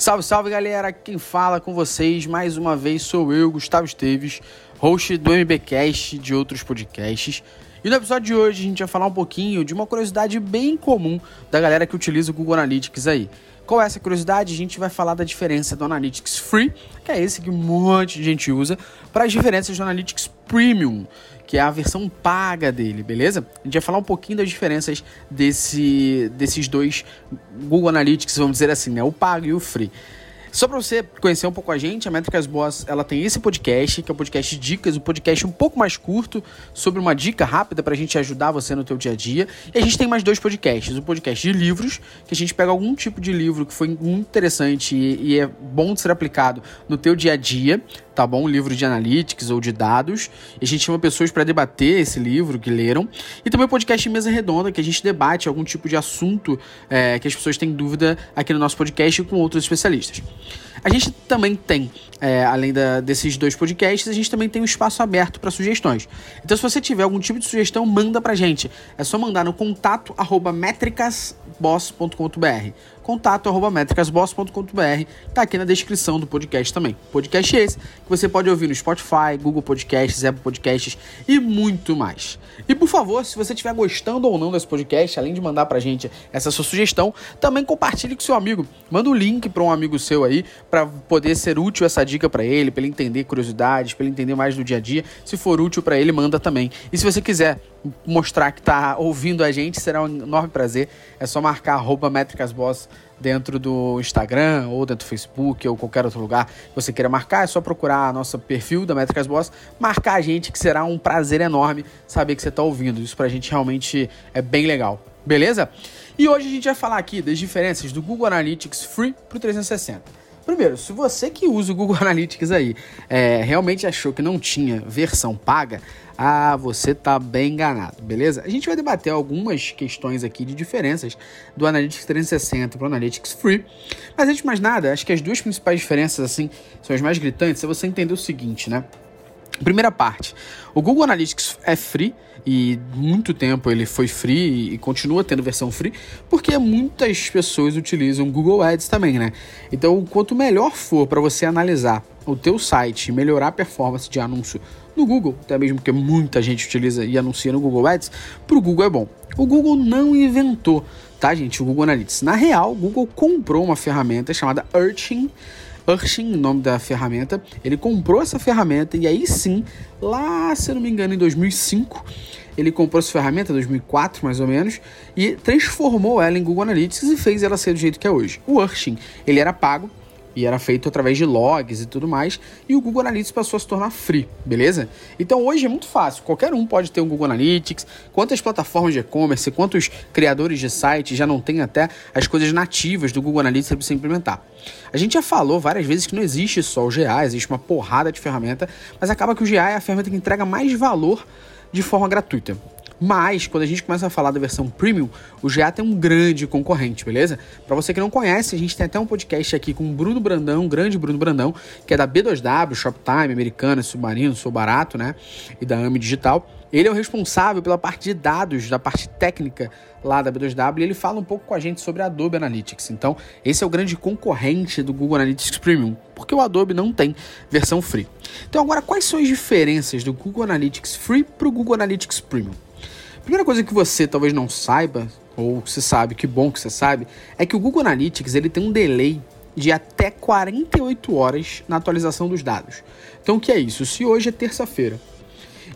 Salve, salve galera! Quem fala com vocês mais uma vez sou eu, Gustavo Esteves, host do MBcast de outros podcasts. E no episódio de hoje a gente vai falar um pouquinho de uma curiosidade bem comum da galera que utiliza o Google Analytics aí. Qual é essa curiosidade? A gente vai falar da diferença do Analytics Free, que é esse que um monte de gente usa, para as diferenças do Analytics Premium, que é a versão paga dele, beleza? A gente vai falar um pouquinho das diferenças desse, desses dois Google Analytics, vamos dizer assim, né? O pago e o free. Só para você conhecer um pouco a gente, a Métricas Boss, ela tem esse podcast, que é o podcast Dicas, um podcast um pouco mais curto, sobre uma dica rápida para a gente ajudar você no teu dia a dia. E a gente tem mais dois podcasts, o um podcast de livros, que a gente pega algum tipo de livro que foi muito interessante e, e é bom de ser aplicado no teu dia a dia, tá bom? Um livro de analytics ou de dados. E a gente chama pessoas para debater esse livro que leram. E também o podcast Mesa Redonda, que a gente debate algum tipo de assunto é, que as pessoas têm dúvida aqui no nosso podcast com outros especialistas. A gente também tem, é, além da, desses dois podcasts, a gente também tem um espaço aberto para sugestões. Então, se você tiver algum tipo de sugestão, manda pra gente. É só mandar no contato arroba contato arroba métricasboss.com.br tá aqui na descrição do podcast também. Podcast esse que você pode ouvir no Spotify, Google Podcasts, Apple Podcasts e muito mais. E por favor, se você estiver gostando ou não desse podcast, além de mandar pra gente essa sua sugestão, também compartilhe com seu amigo. Manda o um link para um amigo seu aí para poder ser útil essa dica para ele, para ele entender curiosidades, para ele entender mais do dia a dia. Se for útil para ele, manda também. E se você quiser mostrar que está ouvindo a gente, será um enorme prazer. É só marcar arroba métricasboss dentro do Instagram ou dentro do Facebook ou qualquer outro lugar que você queira marcar. É só procurar nosso perfil da Métricas Boss, marcar a gente, que será um prazer enorme saber que você está ouvindo. Isso para a gente realmente é bem legal. Beleza? E hoje a gente vai falar aqui das diferenças do Google Analytics Free para o 360. Primeiro, se você que usa o Google Analytics aí é, realmente achou que não tinha versão paga, ah, você tá bem enganado, beleza? A gente vai debater algumas questões aqui de diferenças do Analytics 360 para o Analytics Free. Mas antes de mais nada, acho que as duas principais diferenças, assim, são as mais gritantes, é você entender o seguinte, né? Primeira parte, o Google Analytics é free e muito tempo ele foi free e continua tendo versão free, porque muitas pessoas utilizam Google Ads também, né? Então, quanto melhor for para você analisar o teu site e melhorar a performance de anúncio no Google, até mesmo porque muita gente utiliza e anuncia no Google Ads, para o Google é bom. O Google não inventou, tá, gente, o Google Analytics. Na real, o Google comprou uma ferramenta chamada Urchin, Urshin, o nome da ferramenta. Ele comprou essa ferramenta e aí sim, lá, se eu não me engano, em 2005, ele comprou essa ferramenta, 2004 mais ou menos, e transformou ela em Google Analytics e fez ela ser do jeito que é hoje. O Urshin, ele era pago, e era feito através de logs e tudo mais, e o Google Analytics passou a se tornar free, beleza? Então hoje é muito fácil, qualquer um pode ter um Google Analytics. Quantas plataformas de e-commerce, quantos criadores de site já não tem até as coisas nativas do Google Analytics para você implementar? A gente já falou várias vezes que não existe só o GA, existe uma porrada de ferramenta, mas acaba que o GA é a ferramenta que entrega mais valor de forma gratuita. Mas, quando a gente começa a falar da versão premium, o GA tem um grande concorrente, beleza? Para você que não conhece, a gente tem até um podcast aqui com o Bruno Brandão, grande Bruno Brandão, que é da B2W, Shoptime, Americana, Submarino, Sou Barato, né? E da AMI Digital. Ele é o responsável pela parte de dados, da parte técnica lá da B2W, e ele fala um pouco com a gente sobre a Adobe Analytics. Então, esse é o grande concorrente do Google Analytics Premium, porque o Adobe não tem versão free. Então, agora, quais são as diferenças do Google Analytics Free para o Google Analytics Premium? Primeira coisa que você talvez não saiba, ou você sabe, que bom que você sabe, é que o Google Analytics ele tem um delay de até 48 horas na atualização dos dados. Então o que é isso? Se hoje é terça-feira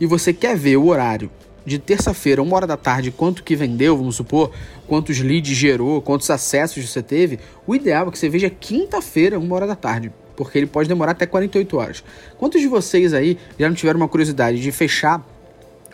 e você quer ver o horário de terça-feira, uma hora da tarde, quanto que vendeu, vamos supor, quantos leads gerou, quantos acessos você teve, o ideal é que você veja quinta-feira, uma hora da tarde porque ele pode demorar até 48 horas. Quantos de vocês aí já não tiveram uma curiosidade de fechar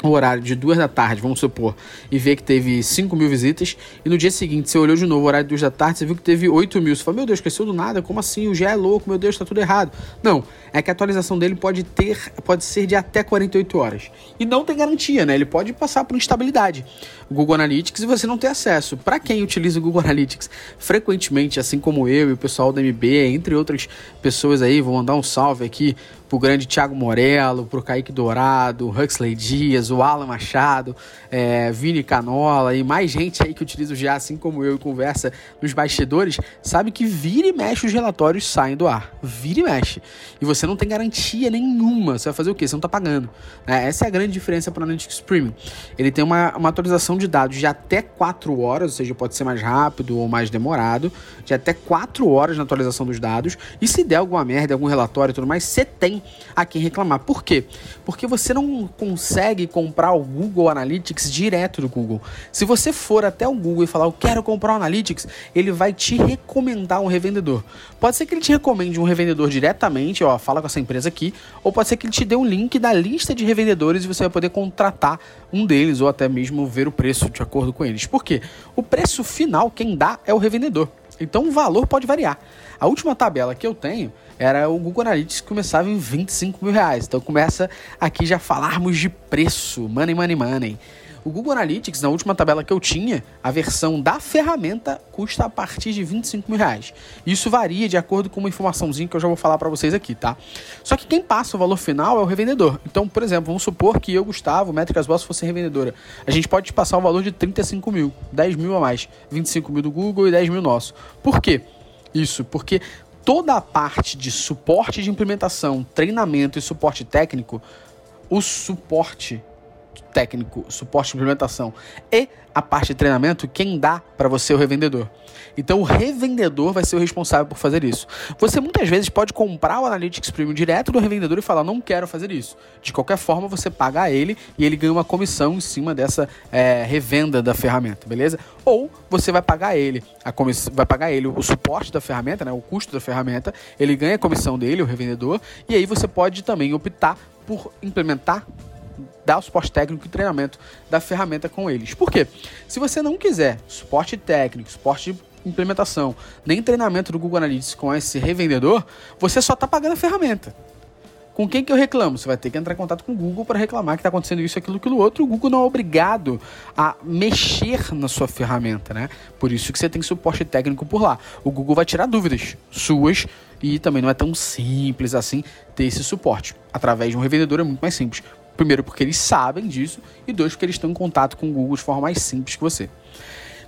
o horário de duas da tarde, vamos supor, e ver que teve 5 mil visitas, e no dia seguinte você olhou de novo o horário de duas da tarde, você viu que teve 8 mil. Você falou, meu Deus, cresceu do nada, como assim? O GE é louco, meu Deus, tá tudo errado. Não, é que a atualização dele pode ter, pode ser de até 48 horas. E não tem garantia, né? Ele pode passar por instabilidade. O Google Analytics e você não ter acesso. Para quem utiliza o Google Analytics frequentemente, assim como eu e o pessoal da MB, entre outras pessoas aí, vou mandar um salve aqui pro grande Thiago Morello, pro Kaique Dourado, Huxley Dias, O Alan Machado, é, Vini Canola e mais gente aí que utiliza o GA, assim como eu, e conversa nos bastidores, sabe que vira e mexe os relatórios saem do ar. Vira e mexe. E você não tem garantia nenhuma. Você vai fazer o quê? Você não tá pagando. É, essa é a grande diferença para o Analytics Premium. Ele tem uma, uma atualização de dados de até 4 horas, ou seja, pode ser mais rápido ou mais demorado, de até 4 horas na atualização dos dados. E se der alguma merda, algum relatório e tudo mais, você tem a quem reclamar. Por quê? Porque você não consegue comprar o Google Analytics direto do Google. Se você for até o Google e falar, eu quero comprar o Analytics, ele vai te recomendar um revendedor. Pode ser que ele te recomende um revendedor diretamente, ó, fala com essa empresa aqui, ou pode ser que ele te dê um link da lista de revendedores e você vai poder contratar um deles ou até mesmo ver o preço de acordo com eles. Por quê? O preço final quem dá é o revendedor. Então o valor pode variar. A última tabela que eu tenho era o Google Analytics que começava em 25 mil reais. Então começa aqui já falarmos de preço, money, money, money. O Google Analytics, na última tabela que eu tinha, a versão da ferramenta custa a partir de 25 mil reais. Isso varia de acordo com uma informaçãozinha que eu já vou falar para vocês aqui, tá? Só que quem passa o valor final é o revendedor. Então, por exemplo, vamos supor que eu, Gustavo, Métricas Boss fosse revendedora. A gente pode passar o valor de 35 mil, 10 mil a mais, 25 mil do Google e 10 mil nosso. Por quê? Isso, porque toda a parte de suporte de implementação, treinamento e suporte técnico, o suporte técnico, suporte de implementação e a parte de treinamento, quem dá para você é o revendedor. Então o revendedor vai ser o responsável por fazer isso. Você muitas vezes pode comprar o Analytics Premium direto do revendedor e falar, não quero fazer isso. De qualquer forma, você paga a ele e ele ganha uma comissão em cima dessa é, revenda da ferramenta, beleza? Ou você vai pagar ele, a comissão, vai pagar ele o suporte da ferramenta, né, o custo da ferramenta, ele ganha a comissão dele, o revendedor, e aí você pode também optar por implementar dar o suporte técnico e treinamento da ferramenta com eles. Por quê? Se você não quiser suporte técnico, suporte de implementação, nem treinamento do Google Analytics com esse revendedor, você só está pagando a ferramenta. Com quem que eu reclamo? Você vai ter que entrar em contato com o Google para reclamar que está acontecendo isso, aquilo, aquilo outro. O Google não é obrigado a mexer na sua ferramenta, né? Por isso que você tem suporte técnico por lá. O Google vai tirar dúvidas suas e também não é tão simples assim ter esse suporte. Através de um revendedor é muito mais simples. Primeiro, porque eles sabem disso, e dois, porque eles estão em contato com o Google de forma mais simples que você.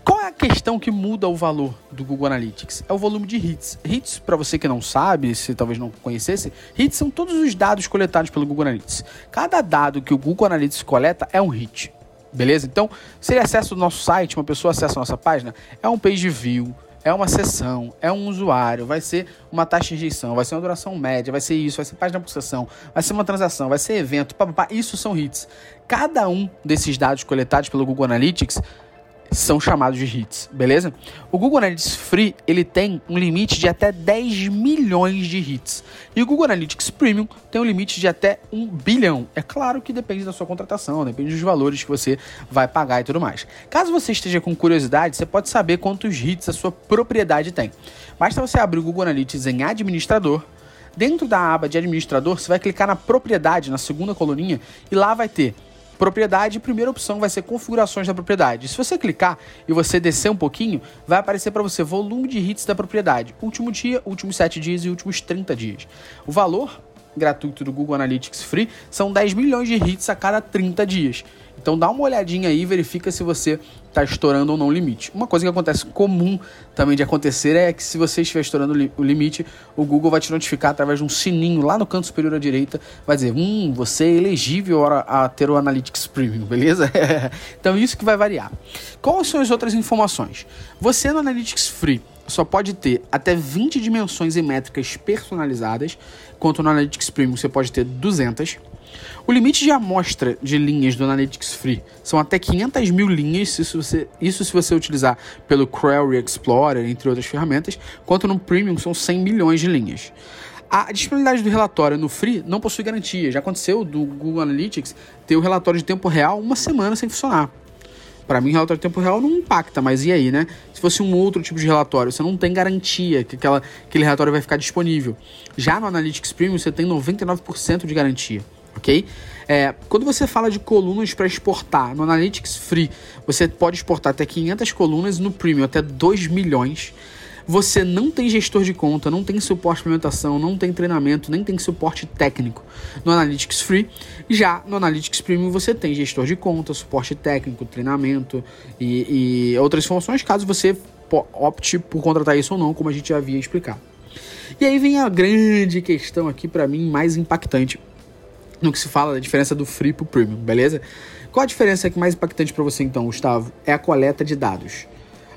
Qual é a questão que muda o valor do Google Analytics? É o volume de hits. Hits, para você que não sabe, se talvez não conhecesse, hits são todos os dados coletados pelo Google Analytics. Cada dado que o Google Analytics coleta é um hit. Beleza? Então, se ele acessa o nosso site, uma pessoa acessa a nossa página, é um page view, é uma sessão, é um usuário, vai ser uma taxa de rejeição, vai ser uma duração média, vai ser isso, vai ser página por sessão, vai ser uma transação, vai ser evento, papapá, isso são hits. Cada um desses dados coletados pelo Google Analytics são chamados de hits, beleza? O Google Analytics Free, ele tem um limite de até 10 milhões de hits. E o Google Analytics Premium tem um limite de até 1 bilhão. É claro que depende da sua contratação, depende dos valores que você vai pagar e tudo mais. Caso você esteja com curiosidade, você pode saber quantos hits a sua propriedade tem. Basta você abrir o Google Analytics em administrador, Dentro da aba de administrador, você vai clicar na propriedade, na segunda coluninha, e lá vai ter propriedade, primeira opção vai ser configurações da propriedade. Se você clicar e você descer um pouquinho, vai aparecer para você volume de hits da propriedade. Último dia, últimos 7 dias e últimos 30 dias. O valor gratuito do Google Analytics Free são 10 milhões de hits a cada 30 dias. Então dá uma olhadinha aí verifica se você está estourando ou não o limite. Uma coisa que acontece comum também de acontecer é que se você estiver estourando o limite, o Google vai te notificar através de um sininho lá no canto superior à direita, vai dizer, hum, você é elegível a ter o Analytics Premium, beleza? então isso que vai variar. Quais são as outras informações? Você no Analytics Free só pode ter até 20 dimensões e métricas personalizadas, enquanto no Analytics Premium você pode ter 200. O limite de amostra de linhas do Analytics Free são até 500 mil linhas, isso, você, isso se você utilizar pelo Query Explorer, entre outras ferramentas, enquanto no Premium são 100 milhões de linhas. A disponibilidade do relatório no Free não possui garantia. Já aconteceu do Google Analytics ter o relatório de tempo real uma semana sem funcionar. Para mim, relatório de tempo real não impacta, mas e aí, né? Se fosse um outro tipo de relatório, você não tem garantia que aquela, aquele relatório vai ficar disponível. Já no Analytics Premium, você tem 99% de garantia ok? É, quando você fala de colunas para exportar no Analytics Free, você pode exportar até 500 colunas no Premium até 2 milhões. você não tem gestor de conta, não tem suporte de implementação, não tem treinamento, nem tem suporte técnico no Analytics Free. Já no Analytics Premium você tem gestor de conta, suporte técnico, treinamento e, e outras funções, caso você opte por contratar isso ou não, como a gente já havia explicado. E aí vem a grande questão aqui para mim mais impactante no que se fala da diferença do free pro premium, beleza? Qual a diferença que mais impactante para você então, Gustavo? É a coleta de dados.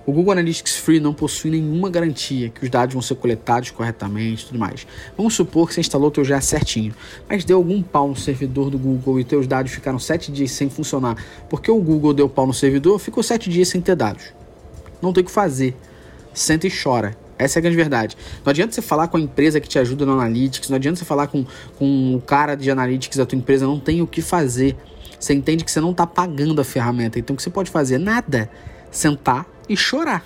O Google Analytics Free não possui nenhuma garantia que os dados vão ser coletados corretamente e tudo mais. Vamos supor que você instalou o teu GA certinho, mas deu algum pau no servidor do Google e teus dados ficaram 7 dias sem funcionar. Porque o Google deu pau no servidor, ficou 7 dias sem ter dados. Não tem o que fazer. Senta e chora. Essa é a grande verdade. Não adianta você falar com a empresa que te ajuda no Analytics, não adianta você falar com, com o cara de Analytics da tua empresa, não tem o que fazer. Você entende que você não está pagando a ferramenta, então o que você pode fazer? Nada. Sentar e chorar.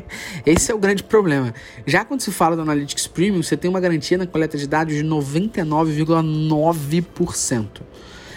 Esse é o grande problema. Já quando se fala do Analytics Premium, você tem uma garantia na coleta de dados de 99,9%.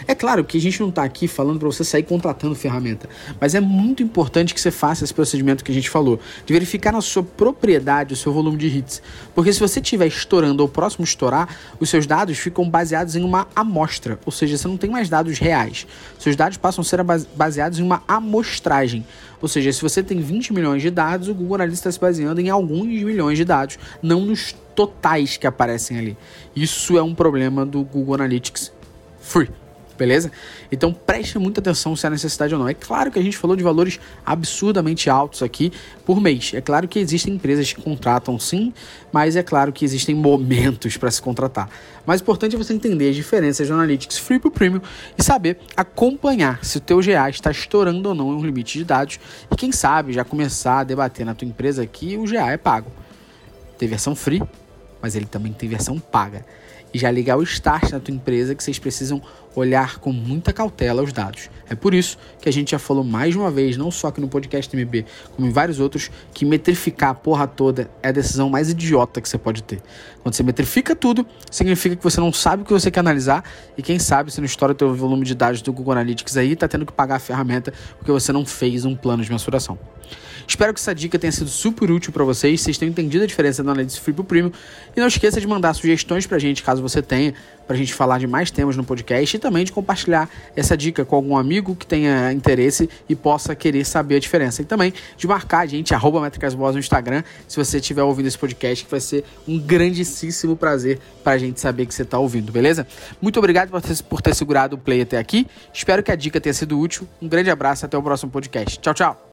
É claro que a gente não está aqui falando para você sair contratando ferramenta, mas é muito importante que você faça esse procedimento que a gente falou, de verificar na sua propriedade o seu volume de hits. Porque se você estiver estourando ou próximo estourar, os seus dados ficam baseados em uma amostra, ou seja, você não tem mais dados reais. Seus dados passam a ser baseados em uma amostragem. Ou seja, se você tem 20 milhões de dados, o Google Analytics está se baseando em alguns milhões de dados, não nos totais que aparecem ali. Isso é um problema do Google Analytics Free beleza? Então preste muita atenção se há necessidade ou não. É claro que a gente falou de valores absurdamente altos aqui por mês. É claro que existem empresas que contratam sim, mas é claro que existem momentos para se contratar. Mas o importante é você entender as diferenças do Analytics Free para o Premium e saber acompanhar se o teu GA está estourando ou não em um limite de dados e quem sabe já começar a debater na tua empresa que o GA é pago. Tem versão free, mas ele também tem versão paga e já ligar o start na tua empresa que vocês precisam olhar com muita cautela os dados. É por isso que a gente já falou mais uma vez, não só aqui no podcast MB, como em vários outros, que metrificar a porra toda é a decisão mais idiota que você pode ter. Quando você metrifica tudo, significa que você não sabe o que você quer analisar e quem sabe se não estoura o teu volume de dados do Google Analytics aí, tá tendo que pagar a ferramenta porque você não fez um plano de mensuração. Espero que essa dica tenha sido super útil para vocês, vocês tenham entendido a diferença do Analytics Free pro Premium e não esqueça de mandar sugestões pra gente, caso você tenha, pra gente falar de mais temas no podcast e também de compartilhar essa dica com algum amigo que tenha interesse e possa querer saber a diferença. E também de marcar a gente, arroba no Instagram, se você estiver ouvindo esse podcast, que vai ser um grandíssimo prazer pra gente saber que você tá ouvindo, beleza? Muito obrigado por ter, por ter segurado o play até aqui. Espero que a dica tenha sido útil. Um grande abraço, até o próximo podcast. Tchau, tchau!